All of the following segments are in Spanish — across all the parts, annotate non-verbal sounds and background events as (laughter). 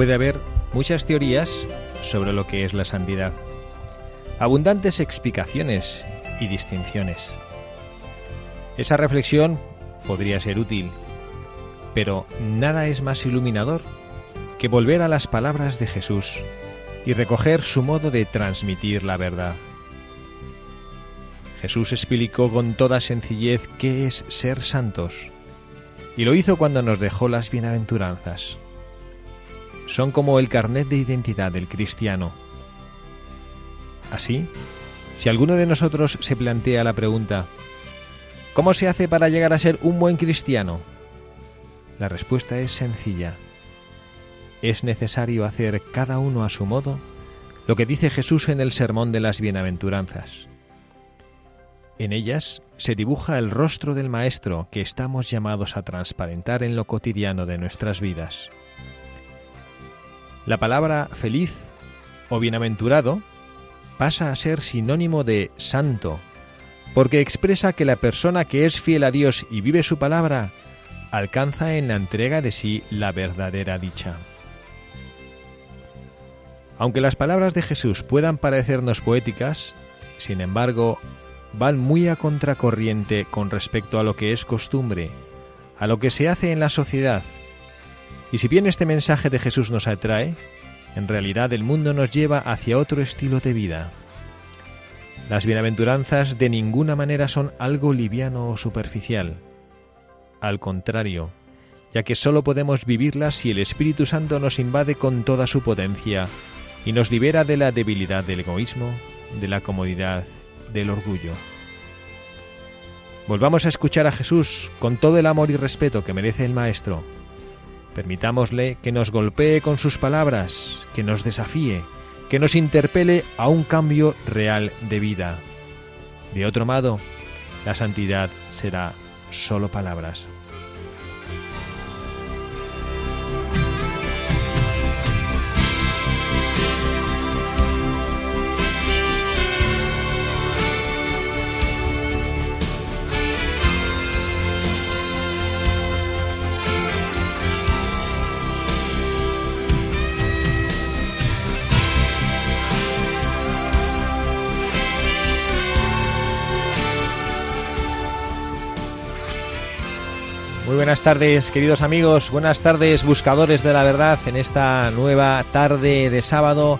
Puede haber muchas teorías sobre lo que es la santidad, abundantes explicaciones y distinciones. Esa reflexión podría ser útil, pero nada es más iluminador que volver a las palabras de Jesús y recoger su modo de transmitir la verdad. Jesús explicó con toda sencillez qué es ser santos, y lo hizo cuando nos dejó las bienaventuranzas. Son como el carnet de identidad del cristiano. Así, si alguno de nosotros se plantea la pregunta, ¿cómo se hace para llegar a ser un buen cristiano? La respuesta es sencilla. Es necesario hacer cada uno a su modo lo que dice Jesús en el Sermón de las Bienaventuranzas. En ellas se dibuja el rostro del Maestro que estamos llamados a transparentar en lo cotidiano de nuestras vidas. La palabra feliz o bienaventurado pasa a ser sinónimo de santo, porque expresa que la persona que es fiel a Dios y vive su palabra alcanza en la entrega de sí la verdadera dicha. Aunque las palabras de Jesús puedan parecernos poéticas, sin embargo, van muy a contracorriente con respecto a lo que es costumbre, a lo que se hace en la sociedad. Y si bien este mensaje de Jesús nos atrae, en realidad el mundo nos lleva hacia otro estilo de vida. Las bienaventuranzas de ninguna manera son algo liviano o superficial. Al contrario, ya que sólo podemos vivirlas si el Espíritu Santo nos invade con toda su potencia y nos libera de la debilidad del egoísmo, de la comodidad, del orgullo. Volvamos a escuchar a Jesús con todo el amor y respeto que merece el Maestro. Permitámosle que nos golpee con sus palabras, que nos desafíe, que nos interpele a un cambio real de vida. De otro modo, la santidad será solo palabras. Muy buenas tardes, queridos amigos, buenas tardes, buscadores de la verdad, en esta nueva tarde de sábado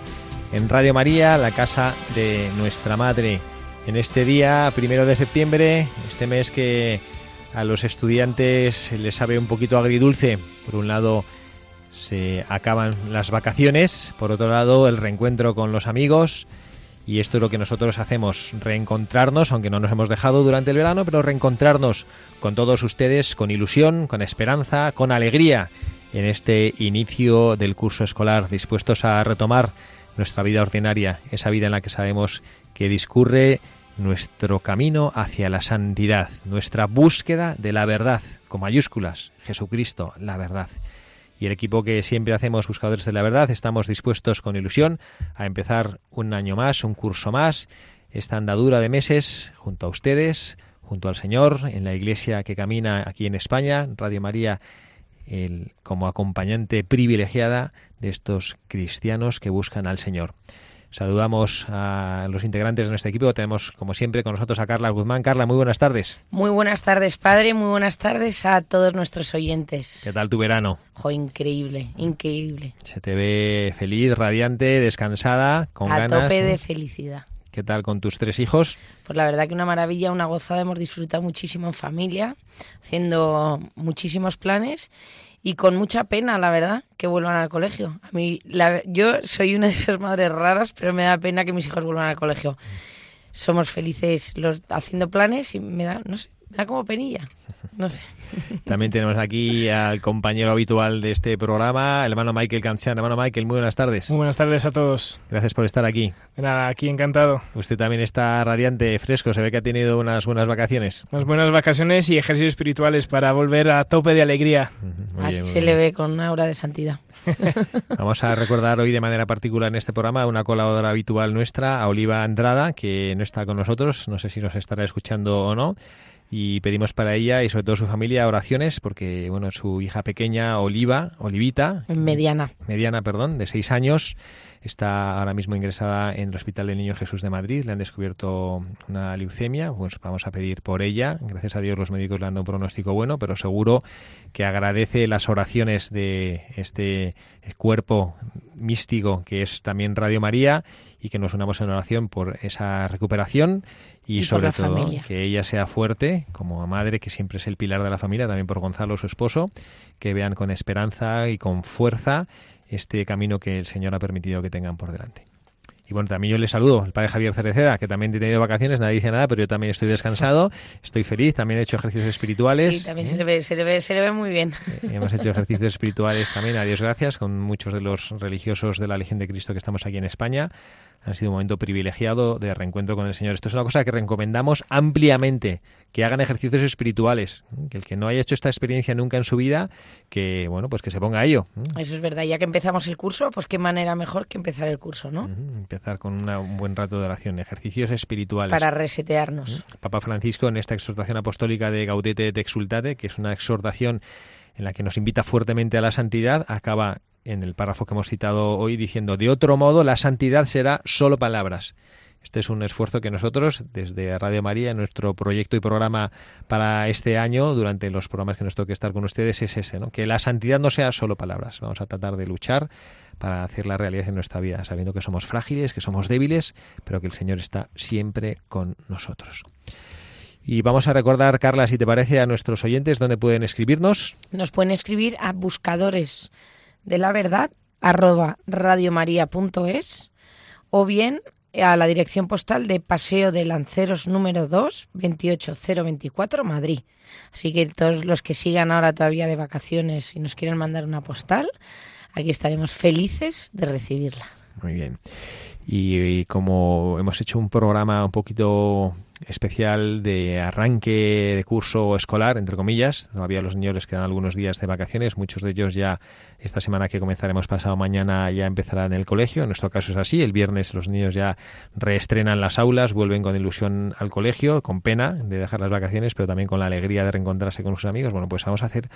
en Radio María, la casa de nuestra Madre. En este día, primero de septiembre, este mes que a los estudiantes les sabe un poquito agridulce. Por un lado, se acaban las vacaciones, por otro lado, el reencuentro con los amigos. Y esto es lo que nosotros hacemos, reencontrarnos, aunque no nos hemos dejado durante el verano, pero reencontrarnos con todos ustedes con ilusión, con esperanza, con alegría en este inicio del curso escolar, dispuestos a retomar nuestra vida ordinaria, esa vida en la que sabemos que discurre nuestro camino hacia la santidad, nuestra búsqueda de la verdad, con mayúsculas, Jesucristo, la verdad. Y el equipo que siempre hacemos Buscadores de la Verdad, estamos dispuestos con ilusión a empezar un año más, un curso más, esta andadura de meses junto a ustedes, junto al Señor, en la iglesia que camina aquí en España, Radio María como acompañante privilegiada de estos cristianos que buscan al Señor. Saludamos a los integrantes de nuestro equipo. Tenemos, como siempre, con nosotros a Carla Guzmán. Carla, muy buenas tardes. Muy buenas tardes, padre. Muy buenas tardes a todos nuestros oyentes. ¿Qué tal tu verano? Jo, increíble, increíble. Se te ve feliz, radiante, descansada, con a ganas. tope ¿no? de felicidad. ¿Qué tal con tus tres hijos? Pues la verdad que una maravilla, una gozada. Hemos disfrutado muchísimo en familia, haciendo muchísimos planes y con mucha pena, la verdad, que vuelvan al colegio. A mí, la- yo soy una de esas madres raras, pero me da pena que mis hijos vuelvan al colegio. Somos felices los haciendo planes y me da, no sé, me da como penilla. No sé. (laughs) También tenemos aquí al compañero habitual de este programa, el hermano Michael Cancian. Hermano Michael, muy buenas tardes. Muy buenas tardes a todos. Gracias por estar aquí. De nada, aquí encantado. Usted también está radiante, fresco. Se ve que ha tenido unas buenas vacaciones. Unas buenas vacaciones y ejercicios espirituales para volver a tope de alegría. Muy Así bien, se bien. le ve con una aura de santidad. (laughs) Vamos a recordar hoy de manera particular en este programa a una colaboradora habitual nuestra, a Oliva Andrada, que no está con nosotros. No sé si nos estará escuchando o no. Y pedimos para ella y sobre todo su familia oraciones porque, bueno, su hija pequeña, Oliva, Olivita, Mediana. mediana, perdón, de seis años. Está ahora mismo ingresada en el Hospital del Niño Jesús de Madrid. Le han descubierto una leucemia. Pues vamos a pedir por ella. Gracias a Dios los médicos le han dado un pronóstico bueno, pero seguro que agradece las oraciones de este cuerpo místico que es también Radio María y que nos unamos en oración por esa recuperación y, sobre todo familia. que ella sea fuerte como madre, que siempre es el pilar de la familia, también por Gonzalo, su esposo, que vean con esperanza y con fuerza este camino que el Señor ha permitido que tengan por delante. Y bueno, también yo le saludo, el padre Javier Cereceda, que también tenido vacaciones, nadie dice nada, pero yo también estoy descansado, estoy feliz, también he hecho ejercicios espirituales. Sí, también ¿eh? se le ve, se le ve, se le ve muy bien. Eh, Hemos hecho ejercicios espirituales también, a Dios gracias, con muchos de los religiosos de la Legión de Cristo que estamos aquí en España. Ha sido un momento privilegiado de reencuentro con el Señor. Esto es una cosa que recomendamos ampliamente, que hagan ejercicios espirituales. Que el que no haya hecho esta experiencia nunca en su vida, que bueno, pues que se ponga a ello. ¿eh? Eso es verdad. Ya que empezamos el curso, pues qué manera mejor que empezar el curso, ¿no? Empezar con una- un buen rato de oración, ejercicios espirituales. Para resetearnos. Papa Francisco en esta exhortación apostólica de Gaudete et Exultate, que es una exhortación en la que nos invita fuertemente a la santidad, acaba en el párrafo que hemos citado hoy diciendo, de otro modo la santidad será solo palabras. Este es un esfuerzo que nosotros, desde Radio María, en nuestro proyecto y programa para este año, durante los programas que nos toque estar con ustedes, es ese, ¿no? que la santidad no sea solo palabras. Vamos a tratar de luchar para hacer la realidad en nuestra vida, sabiendo que somos frágiles, que somos débiles, pero que el Señor está siempre con nosotros. Y vamos a recordar, Carla, si te parece, a nuestros oyentes dónde pueden escribirnos. Nos pueden escribir a buscadores de la verdad arroba radiomaria.es o bien a la dirección postal de Paseo de Lanceros número 2, 28024, Madrid. Así que todos los que sigan ahora todavía de vacaciones y nos quieran mandar una postal, aquí estaremos felices de recibirla. Muy bien. Y, y como hemos hecho un programa un poquito especial de arranque de curso escolar, entre comillas, todavía los niños les quedan algunos días de vacaciones, muchos de ellos ya esta semana que comenzaremos pasado mañana ya empezarán el colegio, en nuestro caso es así, el viernes los niños ya reestrenan las aulas, vuelven con ilusión al colegio, con pena de dejar las vacaciones, pero también con la alegría de reencontrarse con sus amigos. Bueno, pues vamos a hacer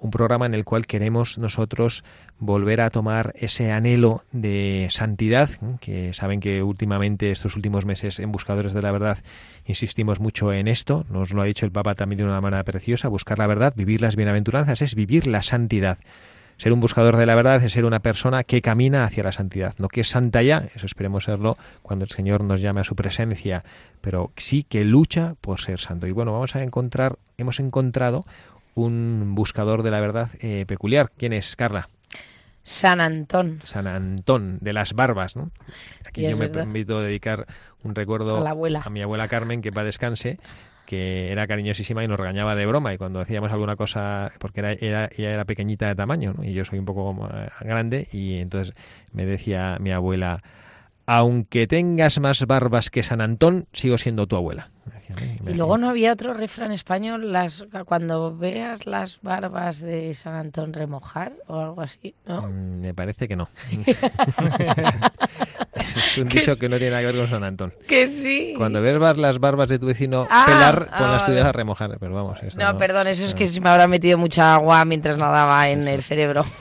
un programa en el cual queremos nosotros volver a tomar ese anhelo de santidad, ¿eh? que saben que últimamente, estos últimos meses, en Buscadores de la Verdad, insistimos mucho en esto, nos lo ha dicho el Papa también de una manera preciosa, buscar la verdad, vivir las bienaventuranzas, es vivir la santidad. Ser un buscador de la verdad es ser una persona que camina hacia la santidad, no que es santa ya, eso esperemos serlo cuando el Señor nos llame a su presencia, pero sí que lucha por ser santo. Y bueno, vamos a encontrar, hemos encontrado un buscador de la verdad eh, peculiar. ¿Quién es, Carla? San Antón. San Antón, de las barbas, ¿no? Aquí yo me verdad. permito dedicar un recuerdo A la abuela. mi abuela Carmen, que para descanse, que era cariñosísima y nos regañaba de broma. Y cuando hacíamos alguna cosa, porque era, era- ella era pequeñita de tamaño, ¿no? y yo soy un poco más grande, y entonces me decía mi abuela, aunque tengas más barbas que San Antón, sigo siendo tu abuela. Y luego no había otro refrán español, las cuando veas las barbas de San Antón remojar o algo así, ¿no? Mm, me parece que no. (laughs) es un dicho que no tiene nada que ver con San Antón. Que sí. Cuando ves las barbas de tu vecino Ah, pelar, ah, las tuyas a remojar. Pero vamos, esto No, perdón, eso es que se me habrá metido mucha agua mientras nadaba en el cerebro. (laughs)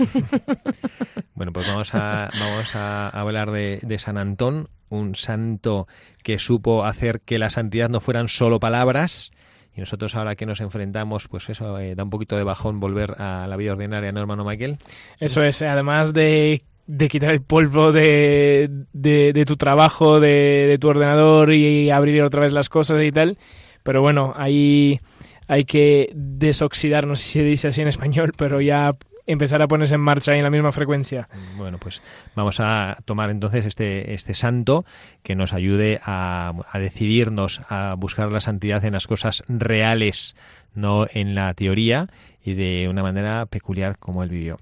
Bueno, pues vamos a, vamos a hablar de, de San Antón, un santo que supo hacer que la santidad no fueran solo palabras. Y nosotros ahora que nos enfrentamos, pues eso, eh, da un poquito de bajón volver a la vida ordinaria, ¿no, hermano Michael? Eso es, además de, de quitar el polvo de, de, de tu trabajo, de, tu ordenador y abrir otra vez las cosas y tal. Pero bueno, ahí hay que desoxidar, no sé si se dice así en español, pero ya empezar a ponerse en marcha en la misma frecuencia. Bueno, pues vamos a tomar entonces este, este santo que nos ayude a, a decidirnos a buscar la santidad en las cosas reales, no en la teoría y de una manera peculiar como él vivió.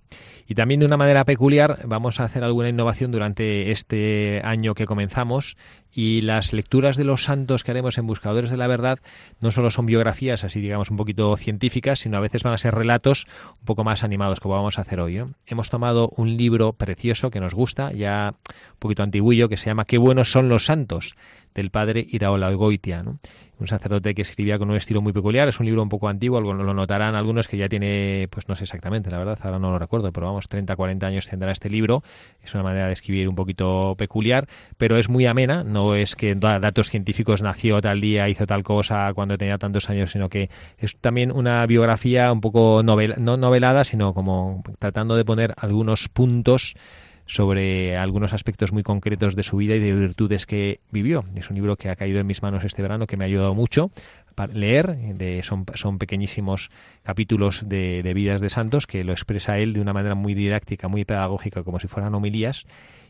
Y también de una manera peculiar vamos a hacer alguna innovación durante este año que comenzamos y las lecturas de los santos que haremos en Buscadores de la Verdad no solo son biografías así digamos un poquito científicas, sino a veces van a ser relatos un poco más animados como vamos a hacer hoy. ¿no? Hemos tomado un libro precioso que nos gusta, ya un poquito antiguillo, que se llama Qué buenos son los santos del padre Iraola Goitia. Un sacerdote que escribía con un estilo muy peculiar. Es un libro un poco antiguo, lo notarán algunos que ya tiene, pues no sé exactamente, la verdad, ahora no lo recuerdo, pero vamos, 30, 40 años tendrá este libro. Es una manera de escribir un poquito peculiar, pero es muy amena. No es que da datos científicos nació tal día, hizo tal cosa cuando tenía tantos años, sino que es también una biografía un poco novel, no novelada, sino como tratando de poner algunos puntos sobre algunos aspectos muy concretos de su vida y de virtudes que vivió. Es un libro que ha caído en mis manos este verano, que me ha ayudado mucho para leer. Son, son pequeñísimos capítulos de, de vidas de santos que lo expresa él de una manera muy didáctica, muy pedagógica, como si fueran homilías.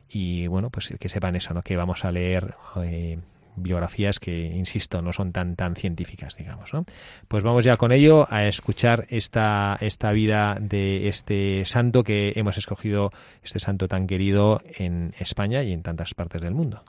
Y bueno, pues que sepan eso, ¿no? Que vamos a leer eh, biografías que, insisto, no son tan tan científicas, digamos. ¿no? Pues vamos ya con ello a escuchar esta, esta vida de este santo que hemos escogido, este santo tan querido en España y en tantas partes del mundo.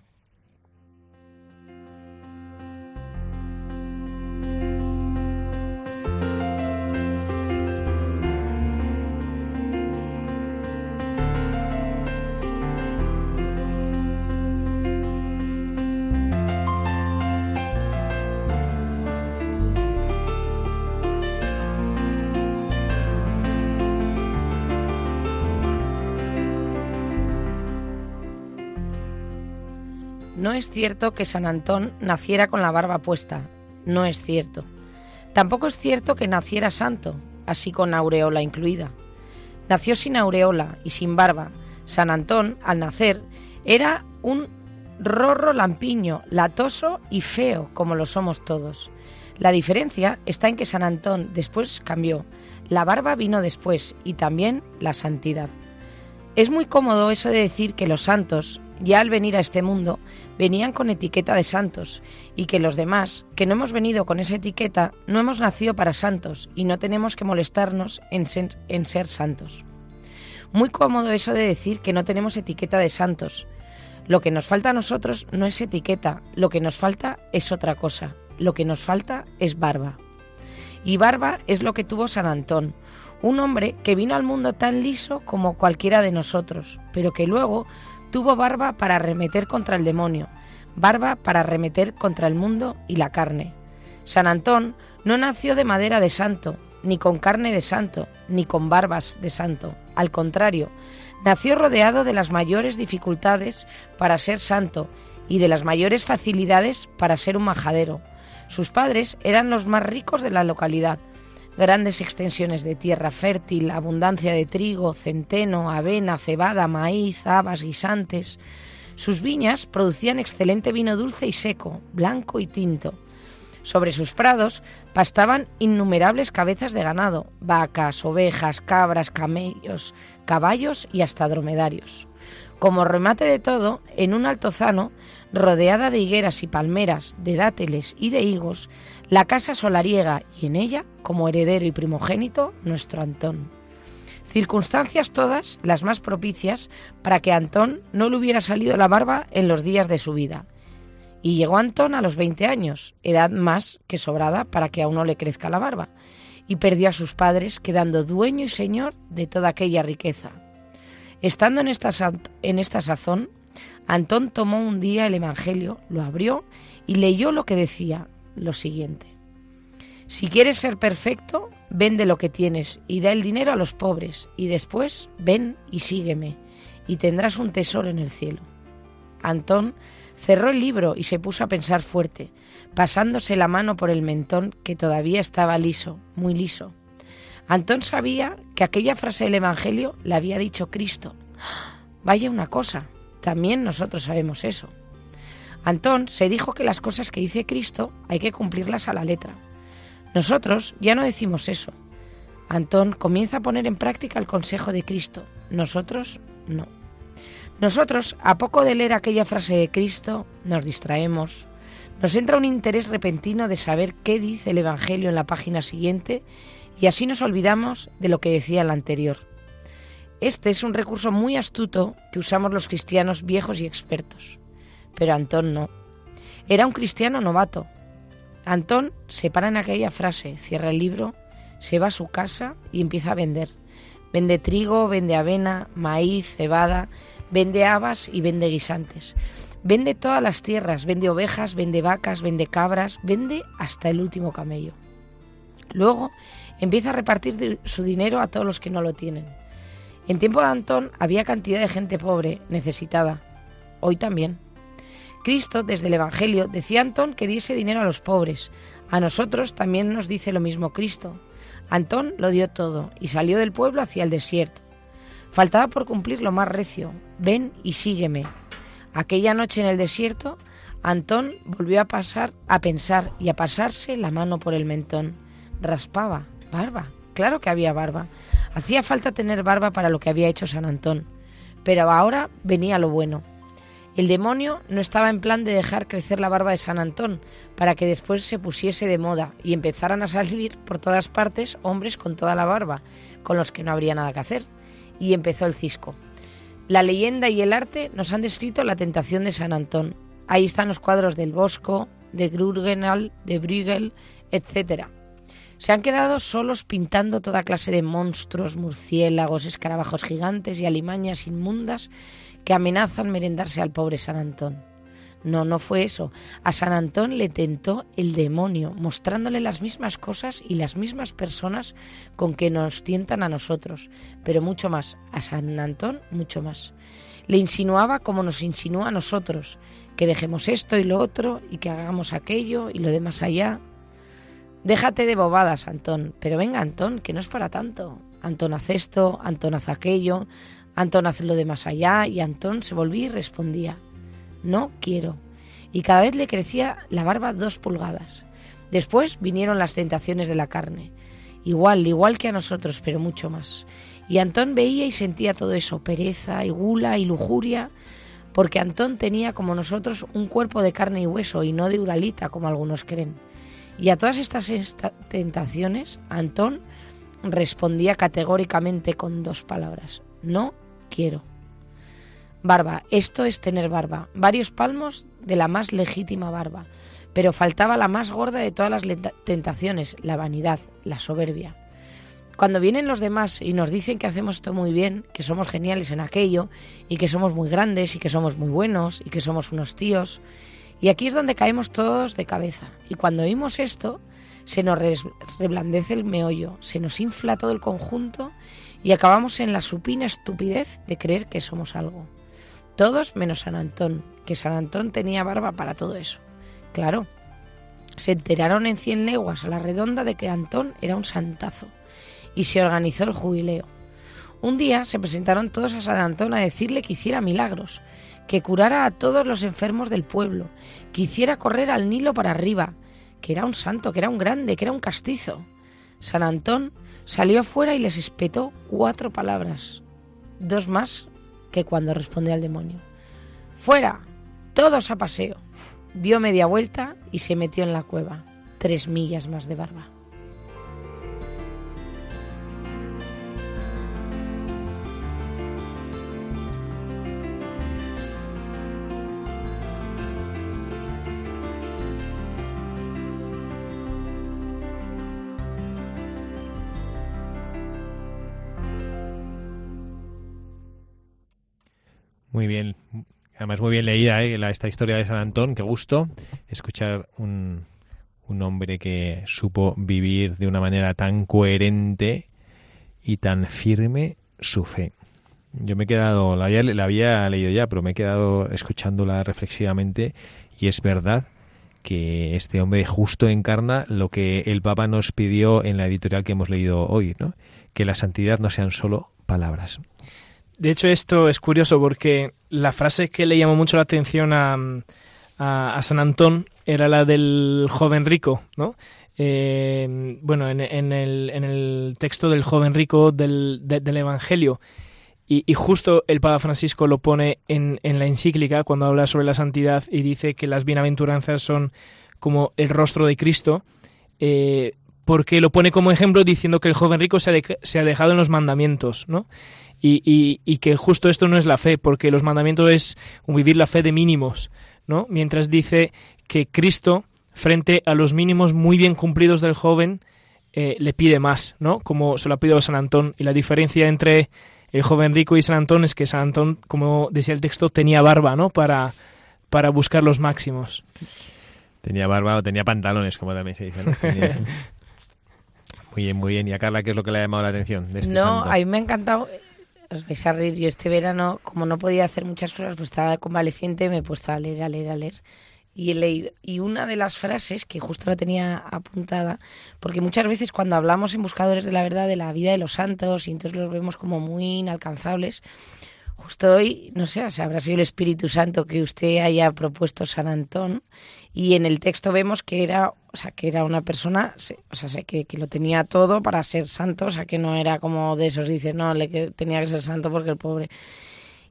Cierto que San Antón naciera con la barba puesta. No es cierto. Tampoco es cierto que naciera santo, así con aureola incluida. Nació sin aureola y sin barba. San Antón, al nacer, era un rorro lampiño, latoso y feo, como lo somos todos. La diferencia está en que San Antón después cambió. La barba vino después y también la santidad. Es muy cómodo eso de decir que los santos, ya al venir a este mundo, venían con etiqueta de santos y que los demás, que no hemos venido con esa etiqueta, no hemos nacido para santos y no tenemos que molestarnos en ser, santos. Muy cómodo eso de decir que no tenemos etiqueta de santos. Lo que nos falta a nosotros no es etiqueta, lo que nos falta es otra cosa. Lo que nos falta es barba. Y barba es lo que tuvo San Antón, un hombre que vino al mundo tan liso como cualquiera de nosotros, pero que luego tuvo barba para arremeter contra el demonio, barba para arremeter contra el mundo y la carne. San Antón no nació de madera de santo, ni con carne de santo, ni con barbas de santo. Al contrario, nació rodeado de las mayores dificultades para ser santo y de las mayores facilidades para ser un majadero. Sus padres eran los más ricos de la localidad, grandes extensiones de tierra fértil, abundancia de trigo, centeno, avena, cebada, maíz, habas, guisantes. Sus viñas producían excelente vino dulce y seco, blanco y tinto. Sobre sus prados pastaban innumerables cabezas de ganado, vacas, ovejas, cabras, camellos, caballos y hasta dromedarios. Como remate de todo, en un altozano, rodeada de higueras y palmeras, de dátiles y de higos, la casa solariega y en ella, como heredero y primogénito, nuestro Antón. Circunstancias todas las más propicias para que a Antón no le hubiera salido la barba en los días de su vida. Y llegó Antón a los 20 años, edad más que sobrada para que a uno le crezca la barba, y perdió a sus padres, quedando dueño y señor de toda aquella riqueza. Estando en esta, en esta sazón, Antón tomó un día el Evangelio, lo abrió y leyó lo que decía, lo siguiente. Si quieres ser perfecto, vende lo que tienes y da el dinero a los pobres, y después ven y sígueme, y tendrás un tesoro en el cielo. Antón cerró el libro y se puso a pensar fuerte, pasándose la mano por el mentón que todavía estaba liso, muy liso. Antón sabía que aquella frase del Evangelio la había dicho Cristo. Vaya una cosa, también nosotros sabemos eso. Antón se dijo que las cosas que dice Cristo hay que cumplirlas a la letra. Nosotros ya no decimos eso. Antón comienza a poner en práctica el consejo de Cristo. Nosotros no. Nosotros, a poco de leer aquella frase de Cristo, nos distraemos. Nos entra un interés repentino de saber qué dice el Evangelio en la página siguiente y así nos olvidamos de lo que decía el anterior. Este es un recurso muy astuto que usamos los cristianos viejos y expertos. Pero Antón no. Era un cristiano novato. Antón se para en aquella frase, cierra el libro, se va a su casa y empieza a vender. Vende trigo, vende avena, maíz, cebada, vende habas y vende guisantes. Vende todas las tierras, vende ovejas, vende vacas, vende cabras, vende hasta el último camello. Luego empieza a repartir su dinero a todos los que no lo tienen. En tiempo de Antón había cantidad de gente pobre, necesitada. Hoy también. Cristo, desde el Evangelio, decía a Antón que diese dinero a los pobres. A nosotros también nos dice lo mismo Cristo. Antón lo dio todo y salió del pueblo hacia el desierto. Faltaba por cumplir lo más recio. Ven y sígueme. Aquella noche en el desierto, Antón volvió a pasar, a pensar y a pasarse la mano por el mentón. Raspaba. Barba. Claro que había barba. Hacía falta tener barba para lo que había hecho San Antón. Pero ahora venía lo bueno. El demonio no estaba en plan de dejar crecer la barba de San Antón para que después se pusiese de moda y empezaran a salir por todas partes hombres con toda la barba, con los que no habría nada que hacer. Y empezó el cisco. La leyenda y el arte nos han descrito la tentación de San Antón. Ahí están los cuadros del Bosco, de Grurgenal, de Bruegel, etc. Se han quedado solos pintando toda clase de monstruos, murciélagos, escarabajos gigantes y alimañas inmundas que amenazan merendarse al pobre San Antón. No, no fue eso. A San Antón le tentó el demonio, mostrándole las mismas cosas y las mismas personas con que nos tientan a nosotros, pero mucho más. A San Antón, mucho más. Le insinuaba como nos insinúa a nosotros, que dejemos esto y lo otro, y que hagamos aquello y lo de más allá. Déjate de bobadas, Antón, pero venga, Antón, que no es para tanto. Antón hace esto, Antón hace aquello, Antón hace lo de más allá y Antón se volvía y respondía, no quiero. Y cada vez le crecía la barba dos pulgadas. Después vinieron las tentaciones de la carne, igual, igual que a nosotros, pero mucho más. Y Antón veía y sentía todo eso, pereza y gula y lujuria, porque Antón tenía como nosotros un cuerpo de carne y hueso y no de uralita, como algunos creen. Y a todas estas tentaciones, Antón respondía categóricamente con dos palabras, no quiero. Barba, esto es tener barba, varios palmos de la más legítima barba, pero faltaba la más gorda de todas las tentaciones, la vanidad, la soberbia. Cuando vienen los demás y nos dicen que hacemos esto muy bien, que somos geniales en aquello, y que somos muy grandes, y que somos muy buenos, y que somos unos tíos, y aquí es donde caemos todos de cabeza. Y cuando oímos esto, se nos reblandece el meollo, se nos infla todo el conjunto y acabamos en la supina estupidez de creer que somos algo. Todos menos San Antón, que San Antón tenía barba para todo eso. Claro, se enteraron en cien leguas a la redonda de que Antón era un santazo y se organizó el jubileo. Un día se presentaron todos a San Antón a decirle que hiciera milagros, que curara a todos los enfermos del pueblo, que hiciera correr al Nilo para arriba, que era un santo, que era un grande, que era un castizo. San Antón Salió afuera y les espetó cuatro palabras, dos más que cuando respondió al demonio. Fuera, todos a paseo. Dio media vuelta y se metió en la cueva, tres millas más de barba. Muy bien. Además, muy bien leída ¿eh? esta historia de San Antón. Qué gusto escuchar un, un hombre que supo vivir de una manera tan coherente y tan firme su fe. Yo me he quedado, la había, la había leído ya, pero me he quedado escuchándola reflexivamente y es verdad que este hombre justo encarna lo que el Papa nos pidió en la editorial que hemos leído hoy, ¿no? que la santidad no sean solo palabras. De hecho, esto es curioso porque la frase que le llamó mucho la atención a, a, San Antón era la del joven rico, ¿no? Eh, bueno, en, el, en, el, texto del joven rico del, del Evangelio. Y, justo el Papa Francisco lo pone en, en la encíclica cuando habla sobre la santidad y dice que las bienaventuranzas son como el rostro de Cristo, eh, porque lo pone como ejemplo diciendo que el joven rico se ha, se ha dejado en los mandamientos, ¿no? Y, y, que justo esto no es la fe, porque los mandamientos es vivir la fe de mínimos, ¿no? Mientras dice que Cristo, frente a los mínimos muy bien cumplidos del joven, eh, le pide más, ¿no? Como se lo ha pedido San Antón. Y la diferencia entre el joven rico y San Antón es que San Antón, como decía el texto, tenía barba, ¿no? Para, para buscar los máximos. Tenía barba o tenía pantalones, como también se dice, ¿no? (laughs) Muy bien, muy bien. ¿Y a Carla qué es lo que le ha llamado la atención de este No, a mí me ha encantado os vais a reír. Yo este verano, como no podía hacer muchas cosas, pues estaba convaleciente, me he puesto a leer, a leer, a leer. Y he leído. Y una de las frases, que justo la tenía apuntada, porque muchas veces cuando hablamos en Buscadores de la Verdad de la vida de los santos, y entonces los vemos como muy inalcanzables, justo hoy, no sé, habrá sido el Espíritu Santo que usted haya propuesto San Antón y en el texto vemos que era, o sea, que era una persona, o sea, que, que lo tenía todo para ser santo, o sea, que no era como de esos, dice, no, le, que tenía que ser santo porque el pobre...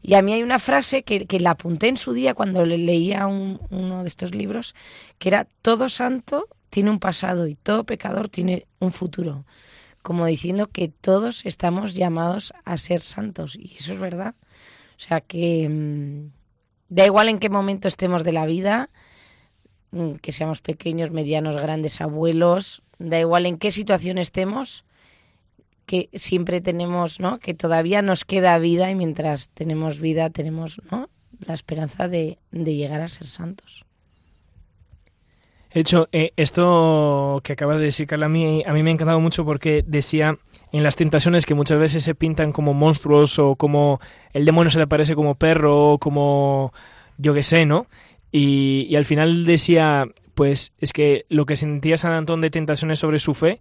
Y a mí hay una frase que, que la apunté en su día cuando le leía uno de estos libros, que era, todo santo tiene un pasado y todo pecador tiene un futuro como diciendo que todos estamos llamados a ser santos. Y eso es verdad. O sea que mm, da igual en qué momento estemos de la vida, mm, que seamos pequeños, medianos, grandes, abuelos, da igual en qué situación estemos, que siempre tenemos, ¿no? Que todavía nos queda vida y mientras tenemos vida tenemos, ¿no? La esperanza de, de llegar a ser santos. De hecho, eh, esto que acabas de decir, Carla, a mí, a mí me ha encantado mucho porque decía en las tentaciones que muchas veces se pintan como monstruos o como el demonio se le aparece como perro o como yo qué sé, ¿no? Y, al final decía, pues es que lo que sentía San Antón de tentaciones sobre su fe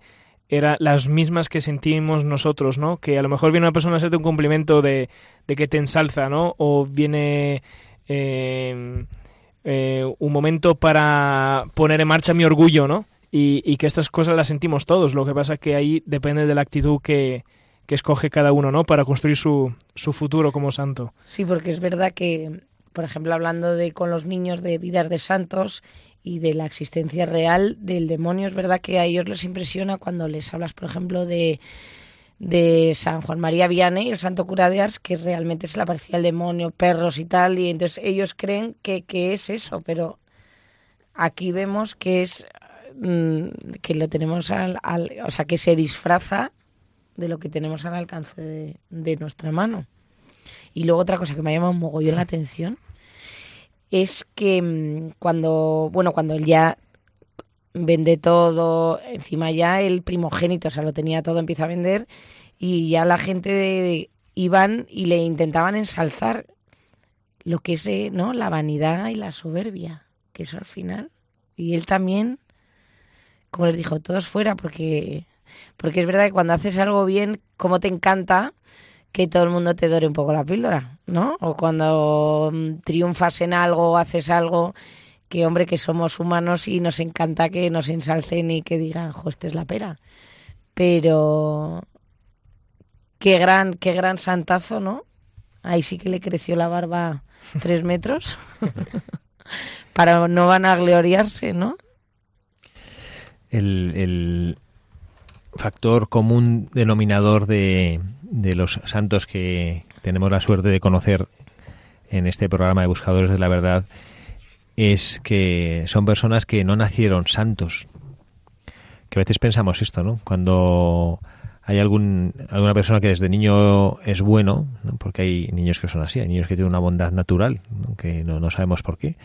eran las mismas que sentimos nosotros, ¿no? Que a lo mejor viene una persona a hacerte un cumplimiento de, de que te ensalza, ¿no? O viene eh, eh, un momento para poner en marcha mi orgullo, ¿no? Y, que estas cosas las sentimos todos. Lo que pasa es que ahí depende de la actitud que, escoge cada uno, ¿no? Para construir su, su futuro como santo. Sí, porque es verdad que, por ejemplo, hablando de con los niños de vidas de santos y de la existencia real del demonio, es verdad que a ellos les impresiona cuando les hablas, por ejemplo, de de San Juan María Vianney, el santo cura de Ars, que realmente se le aparecía el demonio, perros y tal, y entonces ellos creen que, que es eso, pero aquí vemos que es Mm, que lo tenemos al, o sea, que se disfraza de lo que tenemos al alcance de, nuestra mano. Y luego otra cosa que me ha llamado un mogollón la atención es que mm, cuando, bueno, cuando él ya vende todo, encima ya el primogénito, o sea, lo tenía todo, empieza a vender y ya la gente de, iban y le intentaban ensalzar lo que es, eh, ¿no? La vanidad y la soberbia, que eso al final. Y él también como les dijo, todos fuera, porque, porque es verdad que cuando haces algo bien, como te encanta que todo el mundo te dore un poco la píldora, ¿no? O cuando mm, triunfas en algo o haces algo que, hombre, que somos humanos y nos encanta que nos ensalcen y que digan, jo, este es la pera. Pero qué gran, qué gran santazo, ¿no? Ahí sí que le creció la barba tres metros (laughs) (laughs) para no van a gloriarse, ¿no? El, factor común denominador de, de, los santos que tenemos la suerte de conocer en este programa de Buscadores de la Verdad es que son personas que no nacieron santos. Que a veces pensamos esto, ¿no? Cuando hay algún, alguna persona que desde niño es bueno, porque hay niños que son así, hay niños que tienen una bondad natural, que no, no sabemos por qué.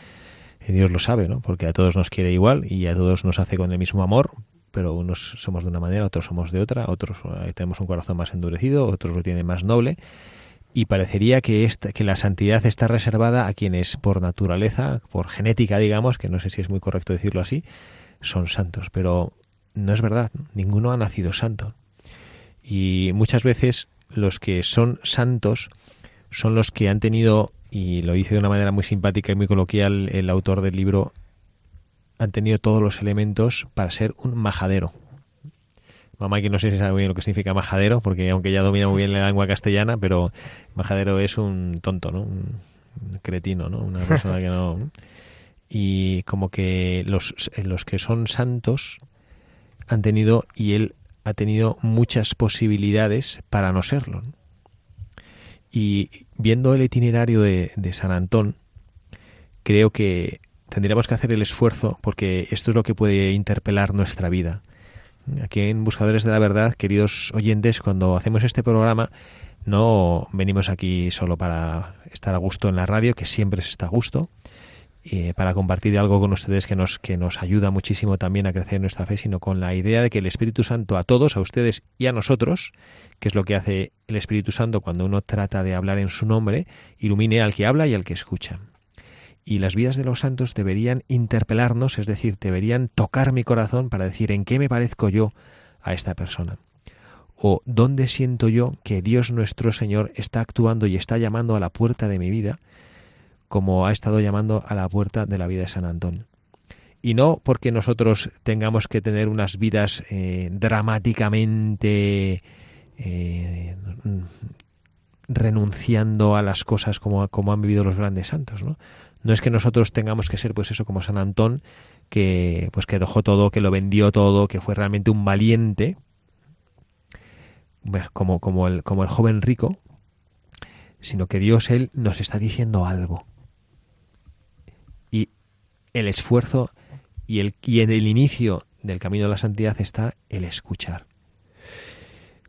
Dios lo sabe, ¿no? Porque a todos nos quiere igual y a todos nos hace con el mismo amor, pero unos somos de una manera, otros somos de otra, otros eh, tenemos un corazón más endurecido, otros lo tienen más noble. Y parecería que, esta, que la santidad está reservada a quienes por naturaleza, por genética, digamos, que no sé si es muy correcto decirlo así, son santos. Pero no es verdad, ninguno ha nacido santo. Y muchas veces los que son santos son los que han tenido, y lo dice de una manera muy simpática y muy coloquial el autor del libro, han tenido todos los elementos para ser un majadero. Mamá que no sé si sabe bien lo que significa majadero, porque aunque ya domina muy bien la lengua castellana, pero majadero es un tonto, ¿no? Un cretino, ¿no? Una persona que no... Y como que los, los que son santos han tenido, y él ha tenido muchas posibilidades para no serlo. Y viendo el itinerario de, San Antón, creo que tendríamos que hacer el esfuerzo porque esto es lo que puede interpelar nuestra vida. Aquí en Buscadores de la Verdad, queridos oyentes, cuando hacemos este programa, no venimos aquí solo para estar a gusto en la radio, que siempre se está a gusto, eh, para compartir algo con ustedes que nos, que nos ayuda muchísimo también a crecer nuestra fe, sino con la idea de que el Espíritu Santo a todos, a ustedes y a nosotros, que es lo que hace el Espíritu Santo cuando uno trata de hablar en su nombre, ilumine al que habla y al que escucha y las vidas de los santos deberían interpelarnos, es decir, deberían tocar mi corazón para decir en qué me parezco yo a esta persona. O dónde siento yo que Dios nuestro Señor está actuando y está llamando a la puerta de mi vida, como ha estado llamando a la puerta de la vida de San Antón. Y no porque nosotros tengamos que tener unas vidas eh, dramáticamente eh, renunciando a las cosas como, como han vivido los grandes santos, ¿no? No es que nosotros tengamos que ser, pues eso, como San Antón, que pues que dejó todo, que lo vendió todo, que fue realmente un valiente, como, como, el, como el joven rico, sino que Dios, Él, nos está diciendo algo. Y el esfuerzo y, el, y en el inicio del camino de la santidad está el escuchar.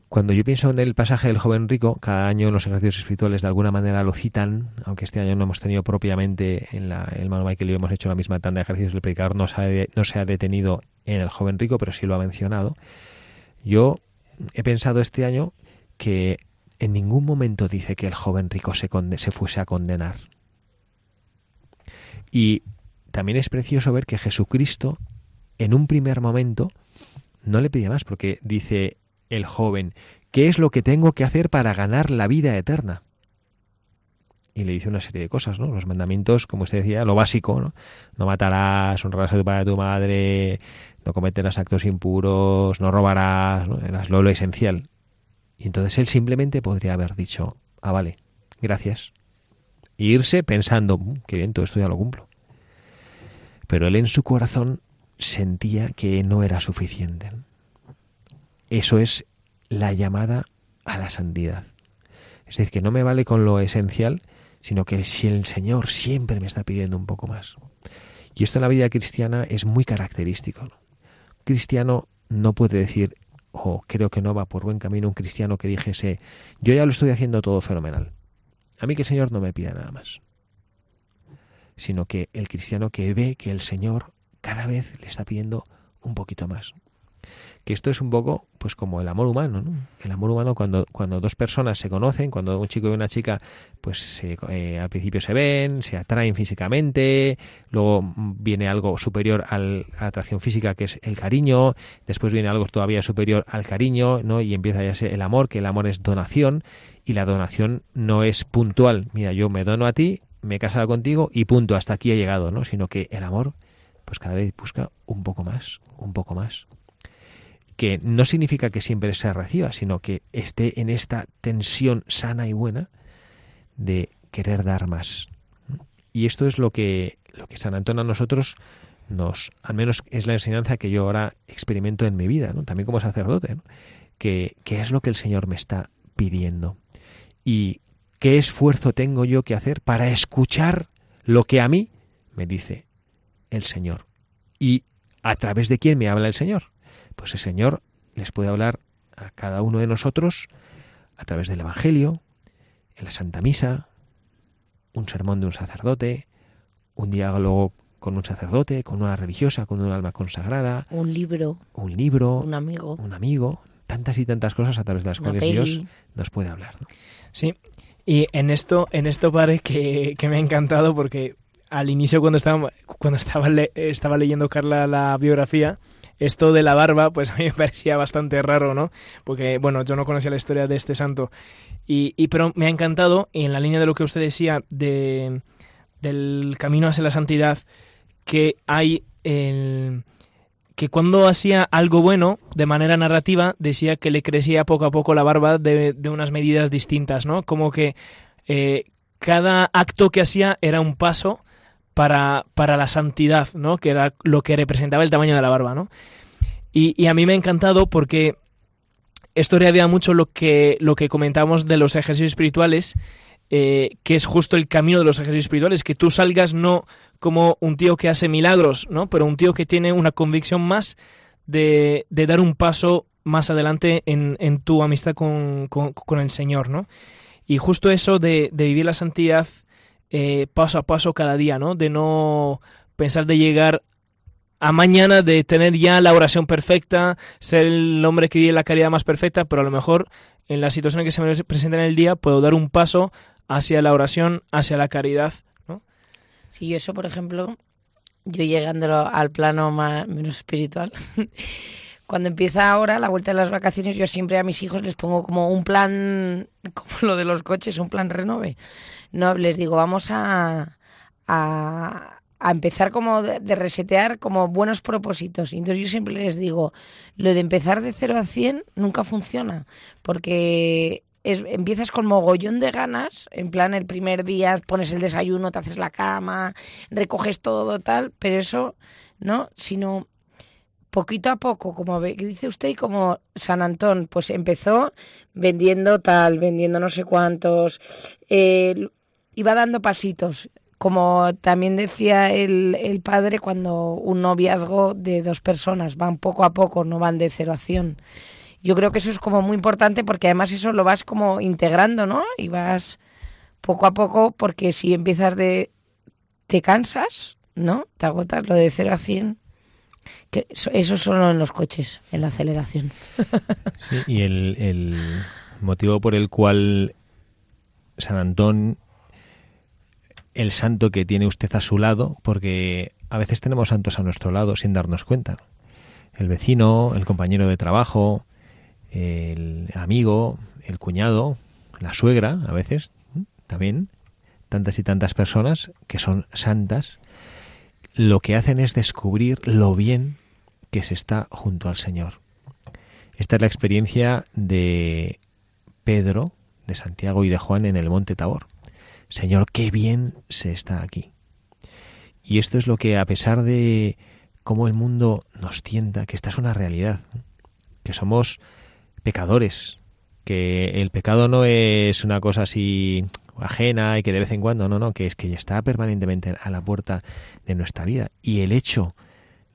Cuando yo pienso en el pasaje del joven rico, cada año los ejercicios espirituales de alguna manera lo citan, aunque este año no hemos tenido propiamente en la, el manual que le hemos hecho la misma tanda de ejercicios, el predicador no se, ha, no se ha detenido en el joven rico, pero sí lo ha mencionado. Yo he pensado este año que en ningún momento dice que el joven rico se, se fuese a condenar. Y también es precioso ver que Jesucristo, en un primer momento, no le pedía más, porque dice, el joven, ¿qué es lo que tengo que hacer para ganar la vida eterna? Y le dice una serie de cosas, ¿no? Los mandamientos, como usted decía, lo básico, ¿no? No matarás, honrarás a tu padre y a tu madre, no cometerás actos impuros, no robarás, ¿no? Era lo, lo esencial. Y entonces él simplemente podría haber dicho, ah, vale, gracias. E irse pensando, mm, qué bien, todo esto ya lo cumplo. Pero él en su corazón sentía que no era suficiente. Eso es la llamada a la santidad. Es decir, que no me vale con lo esencial, sino que si el Señor siempre me está pidiendo un poco más. Y esto en la vida cristiana es muy característico. cristiano no puede decir, o oh, creo que no va por buen camino un cristiano que dijese, yo ya lo estoy haciendo todo fenomenal. A mí que el Señor no me pida nada más. Sino que el cristiano que ve que el Señor cada vez le está pidiendo un poquito más que esto es un poco pues como el amor humano, ¿no? El amor humano cuando, cuando dos personas se conocen, cuando un chico y una chica pues eh, al principio se ven, se atraen físicamente, luego viene algo superior a la atracción física que es el cariño, después viene algo todavía superior al cariño, ¿no? Y empieza ya ser el amor, que el amor es donación y la donación no es puntual, mira, yo me dono a ti, me he casado contigo y punto, hasta aquí he llegado, ¿no? Sino que el amor pues cada vez busca un poco más, un poco más que no significa que siempre se reciba, sino que esté en esta tensión sana y buena de querer dar más. Y esto es lo que, lo que San Antón a nosotros nos, al menos es la enseñanza que yo ahora experimento en mi vida, ¿no? también como sacerdote, que, que es lo que el Señor me está pidiendo. Y qué esfuerzo tengo yo que hacer para escuchar lo que a mí me dice el Señor. Y a través de quién me habla el Señor pues el Señor les puede hablar a cada uno de nosotros a través del Evangelio, en la Santa Misa, un sermón de un sacerdote, un diálogo con un sacerdote, con una religiosa, con un alma consagrada, Un libro, un libro, un amigo. un amigo, tantas y tantas cosas a través de las Una cuales peli. Dios nos puede hablar. ¿no? Sí, y en esto, en esto padre, que, que me ha encantado porque al inicio cuando estaba, cuando estaba, le- estaba leyendo Carla la biografía, esto de la barba, pues a mí me parecía bastante raro, ¿no? Porque, bueno, yo no conocía la historia de este santo. Y, y pero me ha encantado, y en la línea de lo que usted decía de, del camino hacia la santidad, que hay el que cuando hacía algo bueno de manera narrativa decía que le crecía poco a poco la barba de, de unas medidas distintas, ¿no? Como que eh, cada acto que hacía era un paso para, para la santidad, ¿no? Que era lo que representaba el tamaño de la barba, ¿no? Y, a mí me ha encantado porque esto reavía mucho lo que, lo que comentábamos de los ejercicios espirituales, eh, que es justo el camino de los ejercicios espirituales, que tú salgas no como un tío que hace milagros, ¿no? Pero un tío que tiene una convicción más de, de dar un paso más adelante en, en tu amistad con, con- el Señor, ¿no? Y justo eso de, de vivir la santidad eh, paso a paso cada día, ¿no? De no pensar de llegar a mañana, de tener ya la oración perfecta, ser el hombre que vive la caridad más perfecta, pero a lo mejor en la situación en que se me presenta en el día puedo dar un paso hacia la oración, hacia la caridad, Sí, yo eso, por ejemplo, yo llegando al plano más, menos espiritual, (laughs) cuando empieza ahora la vuelta de las vacaciones, yo siempre a mis hijos les pongo como un plan, (laughs) como lo de los coches, un plan renove. No, les digo, vamos a, a, empezar como de, de resetear como buenos propósitos. Y entonces yo siempre les digo, lo de empezar de 0 a 100 nunca funciona, porque es- empiezas con mogollón de ganas, en plan el primer día pones el desayuno, te haces la cama, recoges todo tal, pero eso, ¿no? Sino poquito a poco, como dice usted, y como San Antón, pues empezó vendiendo tal, vendiendo no sé cuántos, eh, iba dando pasitos. Como también decía el, el padre, cuando un noviazgo de dos personas van poco a poco, no van de cero a cien. Yo creo que eso es como muy importante porque además eso lo vas como integrando, ¿no? Y vas poco a poco porque si empiezas de... te cansas, ¿no? Te agotas lo de 0 a 100. Que eso, eso solo en los coches, en la aceleración. (laughs) Sí, y el, el motivo por el cual San Antón, el santo que tiene usted a su lado, porque a veces tenemos santos a nuestro lado sin darnos cuenta. El vecino, el compañero de trabajo, el amigo, el cuñado, la suegra, a veces también, tantas y tantas personas que son santas, lo que hacen es descubrir lo bien que se está junto al Señor. Esta es la experiencia de Pedro, de Santiago y de Juan en el Monte Tabor. Señor, qué bien se está aquí. Y esto es lo que, a pesar de cómo el mundo nos tienta, que esta es una realidad, que somos pecadores, que el pecado no es una cosa así ajena y que de vez en cuando, no, no, que es que está permanentemente a la puerta de nuestra vida. Y el hecho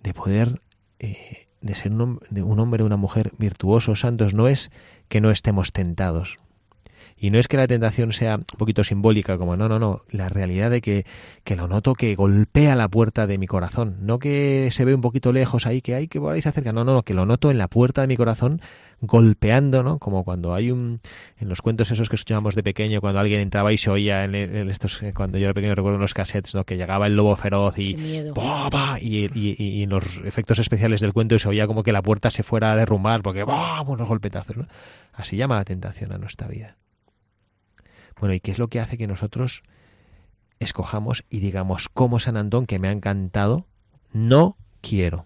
de poder, eh, de ser un, de un hombre o una mujer virtuosos, santos, no es que no estemos tentados. Y no es que la tentación sea un poquito simbólica, como no, no, no, la realidad de que, que lo noto que golpea la puerta de mi corazón, no que se ve un poquito lejos ahí, que hay que por ahí se acerca, no, no, no, que lo noto en la puerta de mi corazón golpeando, ¿no? Como cuando hay un, en los cuentos esos que escuchábamos de pequeño, cuando alguien entraba y se oía en, estos, eh, cuando yo era pequeño recuerdo en los cassettes, ¿no? Que llegaba el lobo feroz y. Y, y- y- y en los efectos especiales del cuento se oía como que la puerta se fuera a derrumbar porque ¡bah! unos golpetazos. ¿no? Así llama la tentación a nuestra vida. Bueno, ¿y qué es lo que hace que nosotros escojamos y digamos, como San Antón, que me ha encantado, no quiero?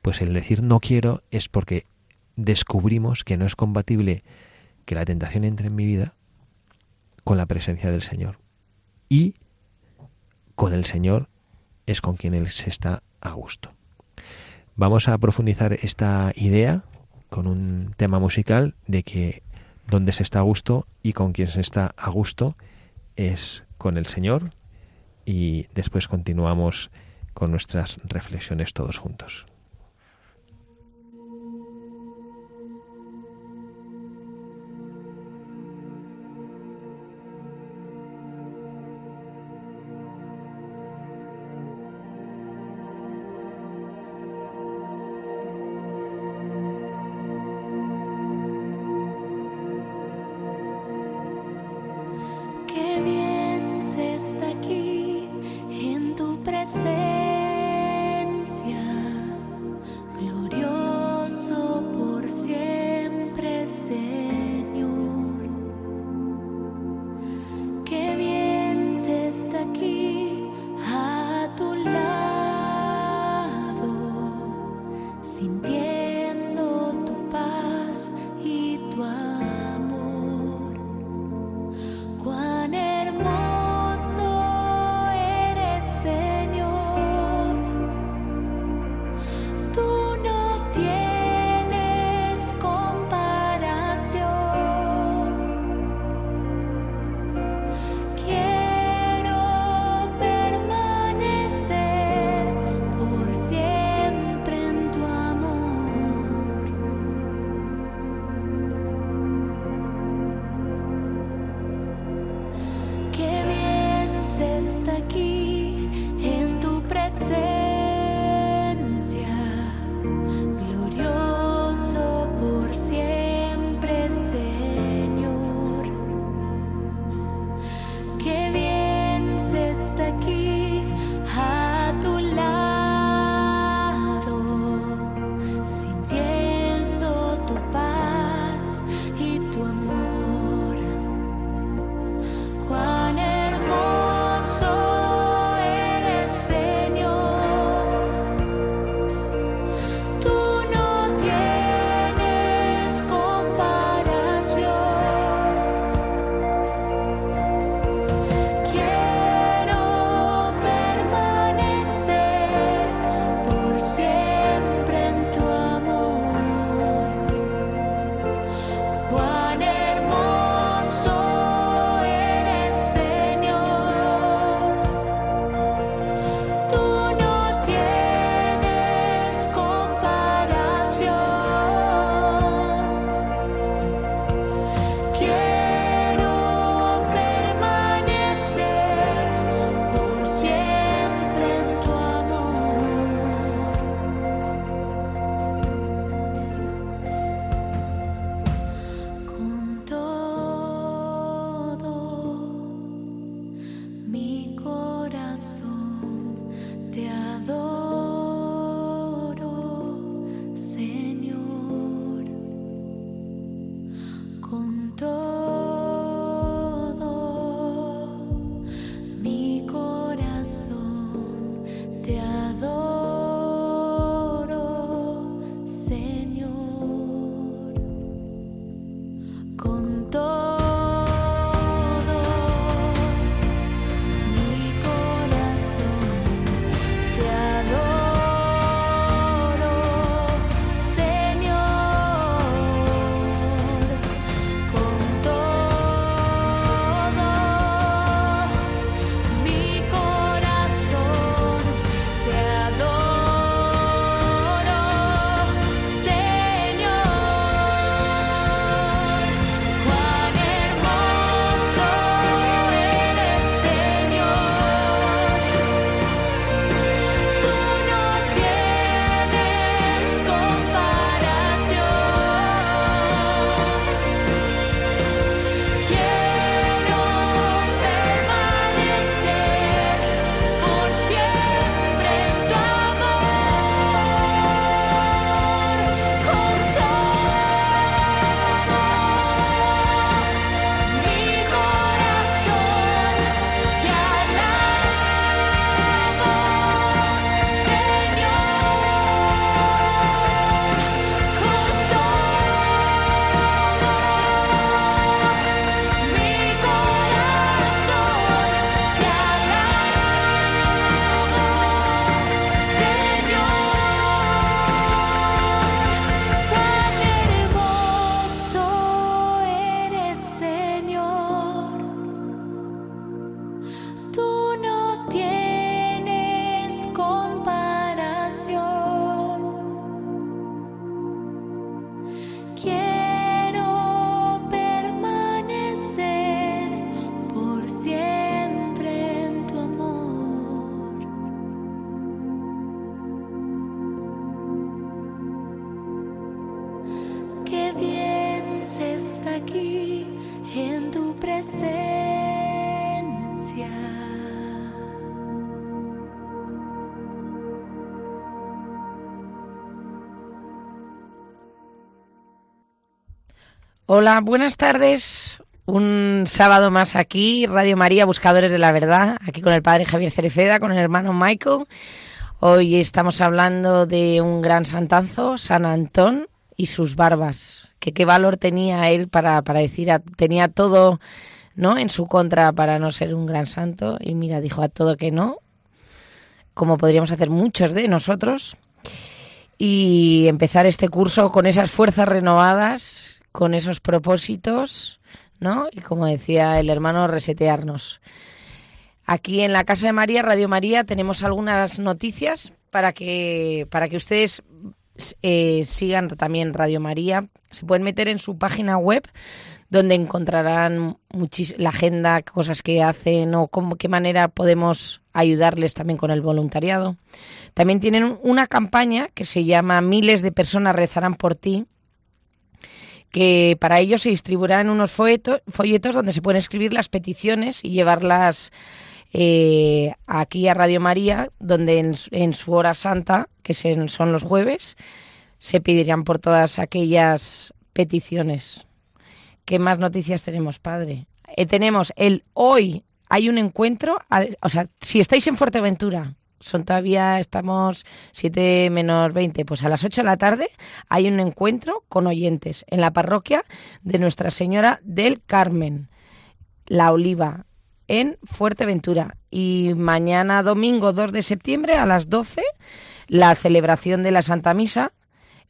Pues el decir no quiero es porque descubrimos que no es compatible que la tentación entre en mi vida con la presencia del Señor. Y con el Señor es con quien Él se está a gusto. Vamos a profundizar esta idea con un tema musical de que donde se está a gusto y con quien se está a gusto es con el Señor y después continuamos con nuestras reflexiones todos juntos. Hola, buenas tardes. Un sábado más aquí, Radio María, Buscadores de la Verdad, aquí con el padre Javier Cereceda, con el hermano Michael. Hoy estamos hablando de un gran santanzo, San Antón y sus barbas. Que qué valor tenía él para, para decir, a- tenía todo ¿no? en su contra para no ser un gran santo. Y mira, dijo a todo que no, como podríamos hacer muchos de nosotros. Y empezar este curso con esas fuerzas renovadas, con esos propósitos, ¿no? Y como decía el hermano, resetearnos. Aquí en la Casa de María, Radio María, tenemos algunas noticias para que, para que ustedes eh, sigan también Radio María. Se pueden meter en su página web donde encontrarán la agenda, cosas que hacen o cómo, qué manera podemos ayudarles también con el voluntariado. También tienen una campaña que se llama Miles de personas rezarán por ti, que para ello se distribuirán unos folletos, folletos donde se pueden escribir las peticiones y llevarlas eh, aquí a Radio María, donde en, su- hora santa, que son los jueves, se pedirán por todas aquellas peticiones. ¿Qué más noticias tenemos, padre? Eh, tenemos el hoy, hay un encuentro, o sea, si estáis en Fuerteventura, son todavía, estamos 7 menos 20, pues a las 8 de la tarde hay un encuentro con oyentes en la parroquia de Nuestra Señora del Carmen, La Oliva, en Fuerteventura. Y mañana domingo 2 de septiembre a las 12, la celebración de la Santa Misa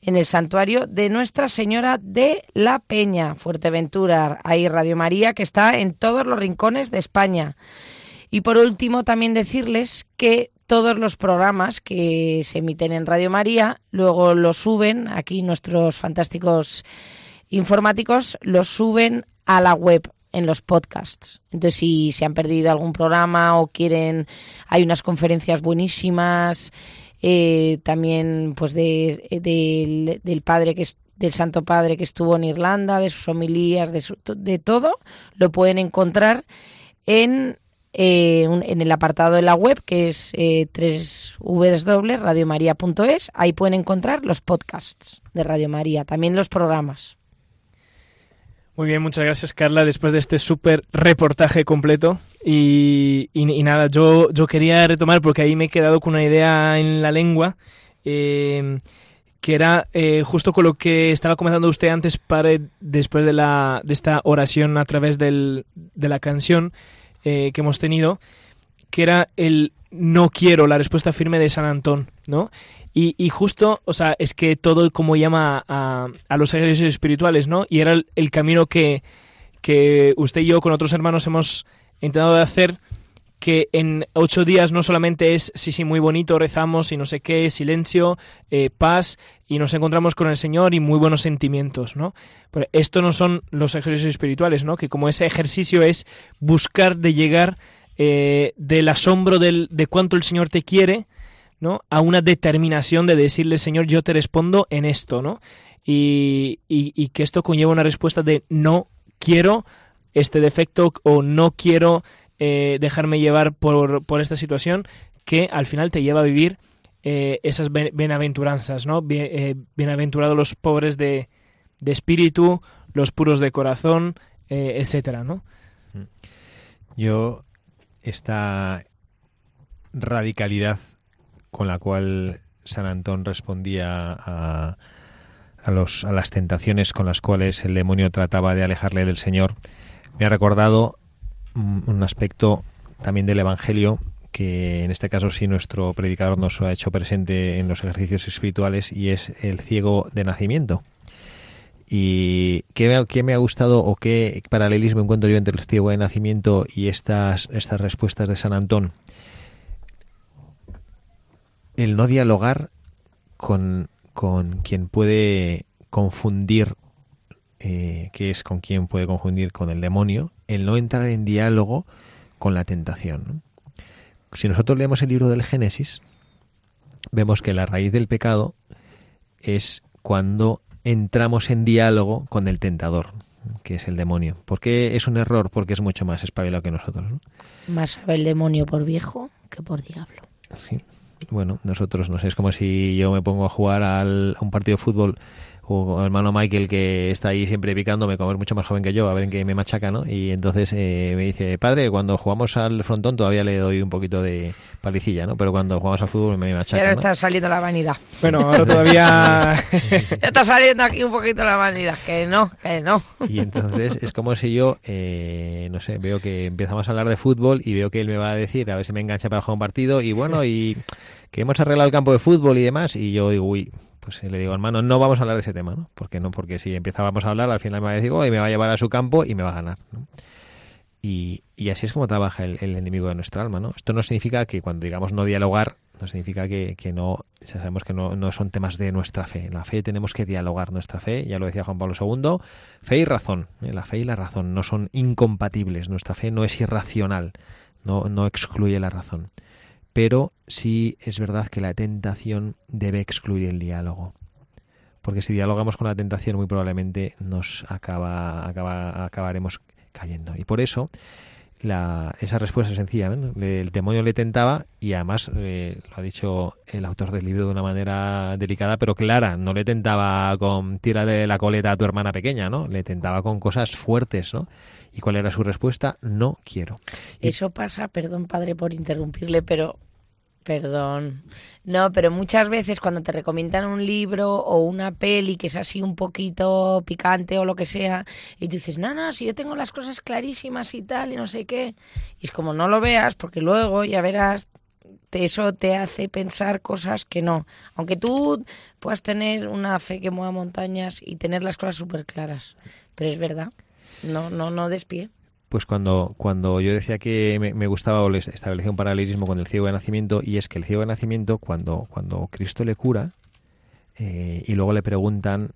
en el santuario de Nuestra Señora de la Peña, Fuerteventura. Hay Radio María que está en todos los rincones de España. Y por último, también decirles que todos los programas que se emiten en Radio María, luego los suben, aquí nuestros fantásticos informáticos los suben a la web en los podcasts. Entonces, si se han perdido algún programa o quieren, hay unas conferencias buenísimas, eh, también pues de, del, del padre que es del Santo Padre que estuvo en Irlanda, de sus homilías, de, su- de todo, lo pueden encontrar en, eh, en el apartado de la web que es eh, www.radiomaria.es. Ahí pueden encontrar los podcasts de Radio María, también los programas. Muy bien, muchas gracias Carla, después de este súper reportaje completo. Y, y- y nada, yo, yo quería retomar, porque ahí me he quedado con una idea en la lengua, eh, que era eh, justo con lo que estaba comentando usted antes, padre, después de, la, de esta oración a través del, de la canción eh, que hemos tenido, que era el no quiero, la respuesta firme de San Antón, ¿no? Y, y justo, o sea, es que todo como llama a, a los ejercicios espirituales, ¿no? Y era el, camino que, que usted y yo con otros hermanos hemos intentado de hacer, que en ocho días no solamente es, sí, sí, muy bonito, rezamos y no sé qué, silencio, eh, paz, y nos encontramos con el Señor y muy buenos sentimientos, ¿no? Pero esto no son los ejercicios espirituales, ¿no? Que como ese ejercicio es buscar de llegar eh, del asombro del, de cuánto el Señor te quiere, ¿no? A una determinación de decirle, Señor, yo te respondo en esto, ¿no? Y, y- que esto conlleva una respuesta de no quiero este defecto o no quiero eh, dejarme llevar por, por esta situación que al final te lleva a vivir eh, esas ben- bienaventuranzas, ¿no? Eh, bienaventurados los pobres de, de espíritu, los puros de corazón, etcétera, ¿no? Yo, esta radicalidad con la cual San Antón respondía a, los, a las tentaciones con las cuales el demonio trataba de alejarle del Señor, me ha recordado un aspecto también del Evangelio que en este caso sí nuestro predicador nos ha hecho presente en los ejercicios espirituales y es el ciego de nacimiento. ¿Y qué qué me ha gustado o qué paralelismo encuentro yo entre el ciego de nacimiento y estas, estas respuestas de San Antón? El no dialogar con, con quien puede confundir, eh, que es con quien puede confundir con el demonio, el no entrar en diálogo con la tentación. ¿no? Si nosotros leemos el libro del Génesis, vemos que la raíz del pecado es cuando entramos en diálogo con el tentador. que es el demonio. ¿Por qué es un error? Porque es mucho más espabilado que nosotros. ¿no? Más sabe el demonio por viejo que por diablo. Sí. Bueno, nosotros, no sé, es como si yo me pongo a jugar al, a un partido de fútbol o hermano Michael que está ahí siempre picándome, como es mucho más joven que yo, a ver en qué me machaca, ¿no? Y entonces eh, me dice, padre, cuando jugamos al frontón todavía le doy un poquito de palicilla, ¿no? Pero cuando jugamos al fútbol me machaca, Ya ¿no? está saliendo la vanidad. Bueno, ahora todavía... Ya (laughs) está saliendo aquí un poquito la vanidad. Que no, que no. Y entonces es como si yo, eh, no sé, veo que empezamos a hablar de fútbol y veo que él me va a decir, a ver si me engancha para jugar un partido y bueno, y que hemos arreglado el campo de fútbol y demás y yo digo, uy, pues le digo, hermano, no vamos a hablar de ese tema, ¿no? Porque no, porque si empezábamos a hablar, al final me va a decir, y me va a llevar a su campo y me va a ganar, ¿no? Y, y así es como trabaja el, enemigo de nuestra alma, ¿no? Esto no significa que cuando digamos no dialogar, no significa que, que no, sabemos que no, no son temas de nuestra fe. La fe tenemos que dialogar nuestra fe, ya lo decía Juan Pablo II, fe y razón. ¿eh? La fe y la razón no son incompatibles, nuestra fe no es irracional, no, no excluye la razón. Pero sí es verdad que la tentación debe excluir el diálogo. Porque si dialogamos con la tentación, muy probablemente nos acaba, acaba, acabaremos cayendo. Y por eso esa respuesta es sencilla. El demonio le tentaba y además eh, lo ha dicho el autor del libro de una manera delicada pero clara. No le tentaba con tírale la coleta a tu hermana pequeña, ¿no? Le tentaba con cosas fuertes, ¿no? ¿Y cuál era su respuesta? No quiero. Eso pasa, perdón padre por interrumpirle, pero perdón. No, pero muchas veces cuando te recomiendan un libro o una peli que es así un poquito picante o lo que sea, y tú dices, no, no, si yo tengo las cosas clarísimas y tal, y no sé qué. Y es como no lo veas, porque luego ya verás, te- eso te hace pensar cosas que no. Aunque tú puedas tener una fe que mueva montañas y tener las cosas súper claras. Pero es verdad, no, no, no despie. Pues cuando, cuando yo decía que me, me gustaba establecía un paralelismo con el ciego de nacimiento, y es que el ciego de nacimiento, cuando, cuando Cristo le cura, eh, y luego le preguntan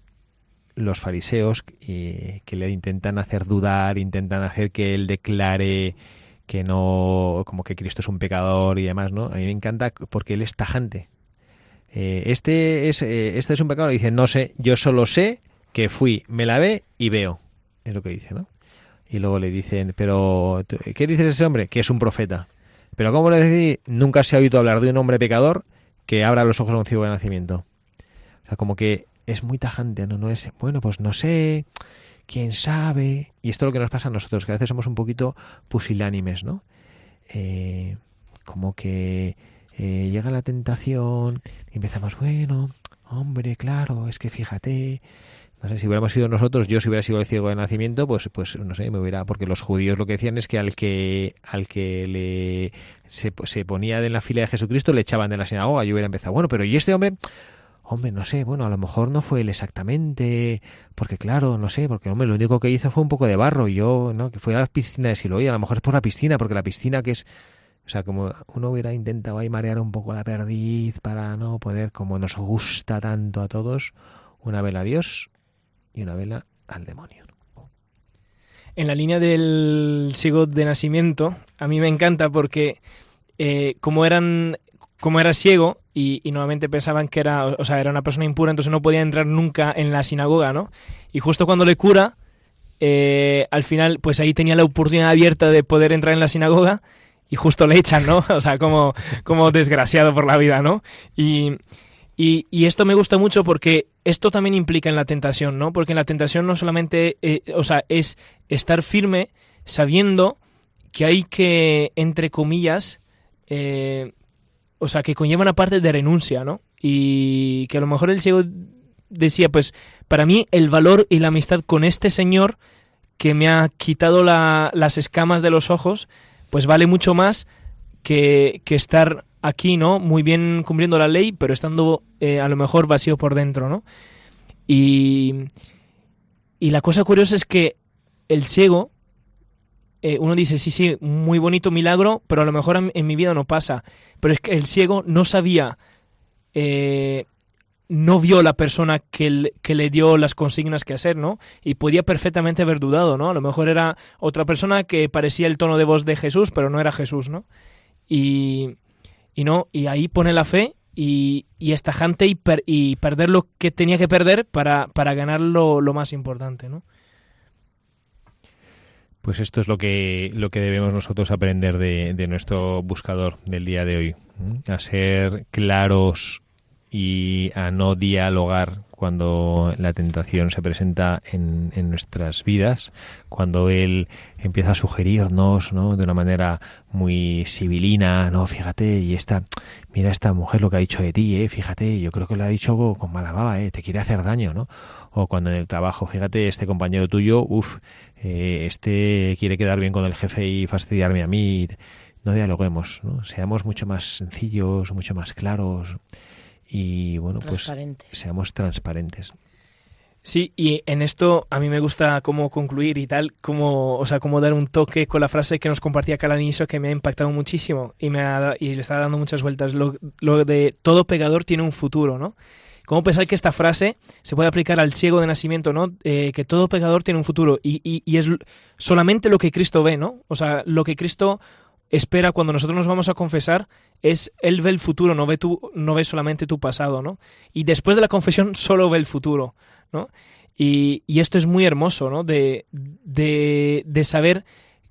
los fariseos eh, que le intentan hacer dudar, intentan hacer que él declare que no, como que Cristo es un pecador y demás, ¿no? A mí me encanta porque él es tajante. Eh, este es eh, este es un pecador dice, no sé, yo solo sé que fui, me lavé y veo. Es lo que dice, ¿no? Y luego le dicen, pero ¿tú- ¿qué dices ese hombre? Que es un profeta. Pero ¿cómo le decís? Nunca se ha oído hablar de un hombre pecador que abra los ojos a un ciego de nacimiento. O sea, como que es muy tajante, ¿no? No es, bueno, pues no sé, quién sabe. Y esto es lo que nos pasa a nosotros, que a veces somos un poquito pusilánimes, ¿no? Eh, como que eh, llega la tentación y empezamos, bueno, hombre, claro, es que fíjate, no sé, si hubiéramos sido nosotros, yo si hubiera sido el ciego de nacimiento, pues, pues no sé, me hubiera, porque los judíos lo que decían es que al que, al que le se, ponía en la fila de Jesucristo le echaban de la sinagoga. Yo hubiera empezado, bueno, pero ¿y este hombre? Hombre, no sé, bueno, a lo mejor no fue él exactamente, porque claro, no sé, porque hombre, lo único que hizo fue un poco de barro y yo, ¿no? Que fue a la piscina de Siloé, a lo mejor es por la piscina, porque la piscina que es, o sea, como uno hubiera intentado ahí marear un poco la perdiz para no poder, como nos gusta tanto a todos, una vela a Dios y una vela al demonio. En la línea del ciego de nacimiento, a mí me encanta porque eh, como eran como era ciego y, y nuevamente pensaban que era, o sea, era una persona impura, entonces no podía entrar nunca en la sinagoga, ¿no? Y justo cuando le cura, eh, al final, pues ahí tenía la oportunidad abierta de poder entrar en la sinagoga y justo le echan, ¿no? (laughs) O sea, como, como desgraciado por la vida, ¿no? Y, y, y esto me gusta mucho porque esto también implica en la tentación, ¿no? Porque en la tentación no solamente, eh, o sea, es estar firme sabiendo que hay que, entre comillas, eh, o sea, que conlleva una parte de renuncia, ¿no? Y que a lo mejor el ciego decía, pues, para mí el valor y la amistad con este señor que me ha quitado la- las escamas de los ojos, pues vale mucho más que, que estar aquí, ¿no? Muy bien cumpliendo la ley, pero estando eh, a lo mejor vacío por dentro, ¿no? Y, y la cosa curiosa es que el ciego, eh, uno dice, sí, sí, muy bonito milagro, pero a lo mejor en, mi vida no pasa. Pero es que el ciego no sabía, eh, no vio la persona que, que le dio las consignas que hacer, ¿no? Y podía perfectamente haber dudado, ¿no? A lo mejor era otra persona que parecía el tono de voz de Jesús, pero no era Jesús, ¿no? Y, y no, y ahí pone la fe y, y es tajante y, per- y perder lo que tenía que perder para, para ganar lo, lo más importante, ¿no? Pues esto es lo que, lo que debemos nosotros aprender de, de nuestro buscador del día de hoy. A ser claros y a no dialogar cuando la tentación se presenta en, en, nuestras vidas, cuando Él empieza a sugerirnos ¿no? de una manera muy civilina, no, fíjate, y esta, mira esta mujer lo que ha dicho de ti, ¿eh? fíjate, yo creo que lo ha dicho con mala baba, ¿eh? te quiere hacer daño, ¿no? O cuando en el trabajo, fíjate, este compañero tuyo, uff, eh, este quiere quedar bien con el jefe y fastidiarme a mí, no dialoguemos, ¿no? seamos mucho más sencillos, mucho más claros y bueno, pues seamos transparentes. Sí, y en esto a mí me gusta cómo concluir y tal, como, o sea, cómo dar un toque con la frase que nos compartía Carla al inicio que me ha impactado muchísimo y me ha, y le está dando muchas vueltas, lo, lo de todo pegador tiene un futuro, ¿no? ¿Cómo pensar que esta frase se puede aplicar al ciego de nacimiento, ¿no? Eh, que todo pecador tiene un futuro y, y, y, es solamente lo que Cristo ve, ¿no? O sea, lo que Cristo espera cuando nosotros nos vamos a confesar es él ve el futuro, no ve tu, no ve solamente tu pasado, ¿no? Y después de la confesión solo ve el futuro, ¿no? Y, y esto es muy hermoso, ¿no? De, de, de saber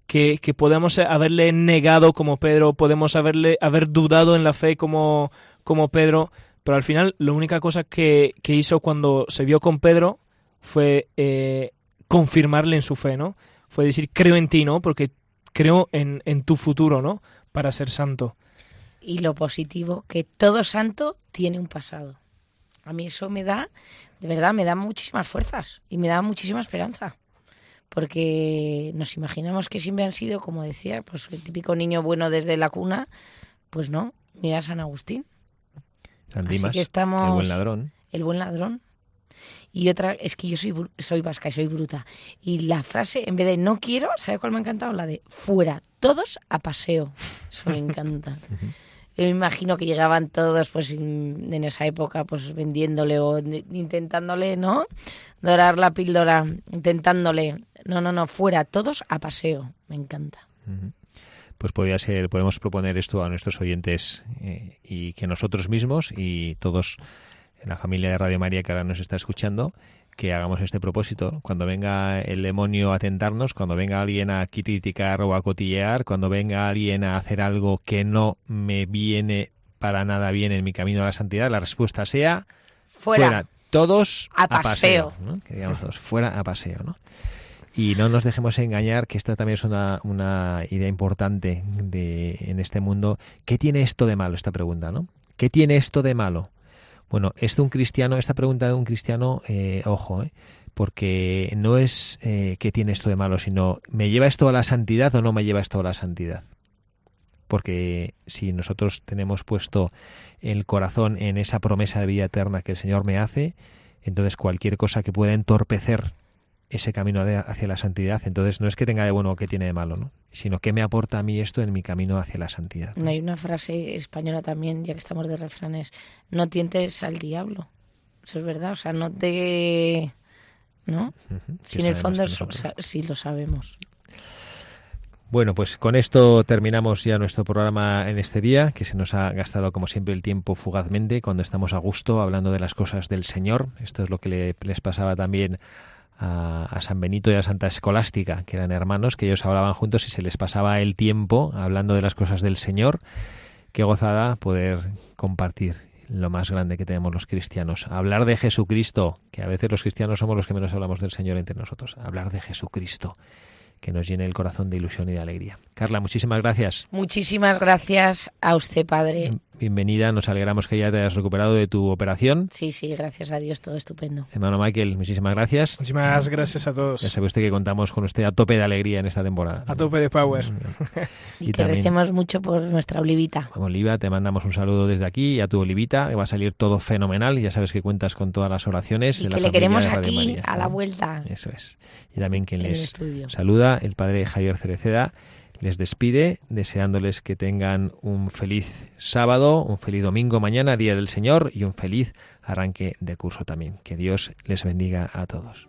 que, que, podemos haberle negado como Pedro, podemos haberle haber dudado en la fe como, como Pedro, pero al final la única cosa que, que hizo cuando se vio con Pedro fue eh, confirmarle en su fe, ¿no? Fue decir, creo en ti, ¿no? Porque creo en, en tu futuro, ¿no? Para ser santo. Y lo positivo, que todo santo tiene un pasado. A mí eso me da, de verdad, me da muchísimas fuerzas y me da muchísima esperanza. Porque nos imaginamos que siempre han sido, como decía, pues el típico niño bueno desde la cuna. Pues no, mira San Agustín. San Dimas, que estamos, el buen ladrón. El buen ladrón. Y otra, es que yo soy, soy vasca y soy bruta. Y la frase, en vez de no quiero, ¿sabe cuál me ha encantado? La de fuera, todos a paseo. (laughs) Eso me encanta. Yo me imagino que llegaban todos pues en esa época pues vendiéndole o intentándole, ¿no? Dorar la píldora, intentándole. No, no, no, fuera, todos a paseo. Me encanta. Pues podría ser, podemos proponer esto a nuestros oyentes eh, y que nosotros mismos y todos en la familia de Radio María que ahora nos está escuchando, que hagamos este propósito. Cuando venga el demonio a tentarnos, cuando venga alguien a criticar o a cotillear, cuando venga alguien a hacer algo que no me viene para nada bien en mi camino a la santidad, la respuesta sea fuera, todos a paseo, que digamos todos fuera a paseo, ¿no? Y no nos dejemos engañar, que esta también es una, una idea importante de, en este mundo. ¿Qué tiene esto de malo? Esta pregunta, ¿no? ¿Qué tiene esto de malo? Bueno, esto un cristiano, esta pregunta de un cristiano, eh, ojo, eh, porque no es eh, qué tiene esto de malo, sino ¿me lleva esto a la santidad o no me lleva esto a la santidad? Porque si nosotros tenemos puesto el corazón en esa promesa de vida eterna que el Señor me hace, entonces cualquier cosa que pueda entorpecer ese camino hacia la santidad. Entonces no es que tenga de bueno o que tiene de malo, ¿no? sino que me aporta a mí esto en mi camino hacia la santidad. ¿no? Hay una frase española también, ya que estamos de refranes, no tientes al diablo. Eso es verdad, o sea, no te... ¿No? Si en el fondo sí lo sabemos. Bueno, pues con esto terminamos ya nuestro programa en este día, que se nos ha gastado como siempre el tiempo fugazmente cuando estamos a gusto hablando de las cosas del Señor. Esto es lo que le, les pasaba también a, San Benito y a Santa Escolástica, que eran hermanos, que ellos hablaban juntos y se les pasaba el tiempo hablando de las cosas del Señor. Qué gozada poder compartir lo más grande que tenemos los cristianos. Hablar de Jesucristo, que a veces los cristianos somos los que menos hablamos del Señor entre nosotros. Hablar de Jesucristo que nos llene el corazón de ilusión y de alegría. Carla, muchísimas gracias. Muchísimas gracias a usted, padre. Bienvenida, nos alegramos que ya te hayas recuperado de tu operación. Sí, sí, gracias a Dios, todo estupendo. Hermano Michael, muchísimas gracias. Muchísimas gracias a todos. Ya sabe usted que contamos con usted a tope de alegría en esta temporada. A tope de power. (laughs) y, que recemos mucho por nuestra Olivita. Oliva, te mandamos un saludo desde aquí y a tu Olivita, que va a salir todo fenomenal. Ya sabes que cuentas con todas las oraciones. Y de que le queremos aquí, a la vuelta. Eso es. Y también quien les saluda, el padre Javier Cereceda les despide deseándoles que tengan un feliz sábado, un feliz domingo mañana, Día del Señor, y un feliz arranque de curso también. Que Dios les bendiga a todos.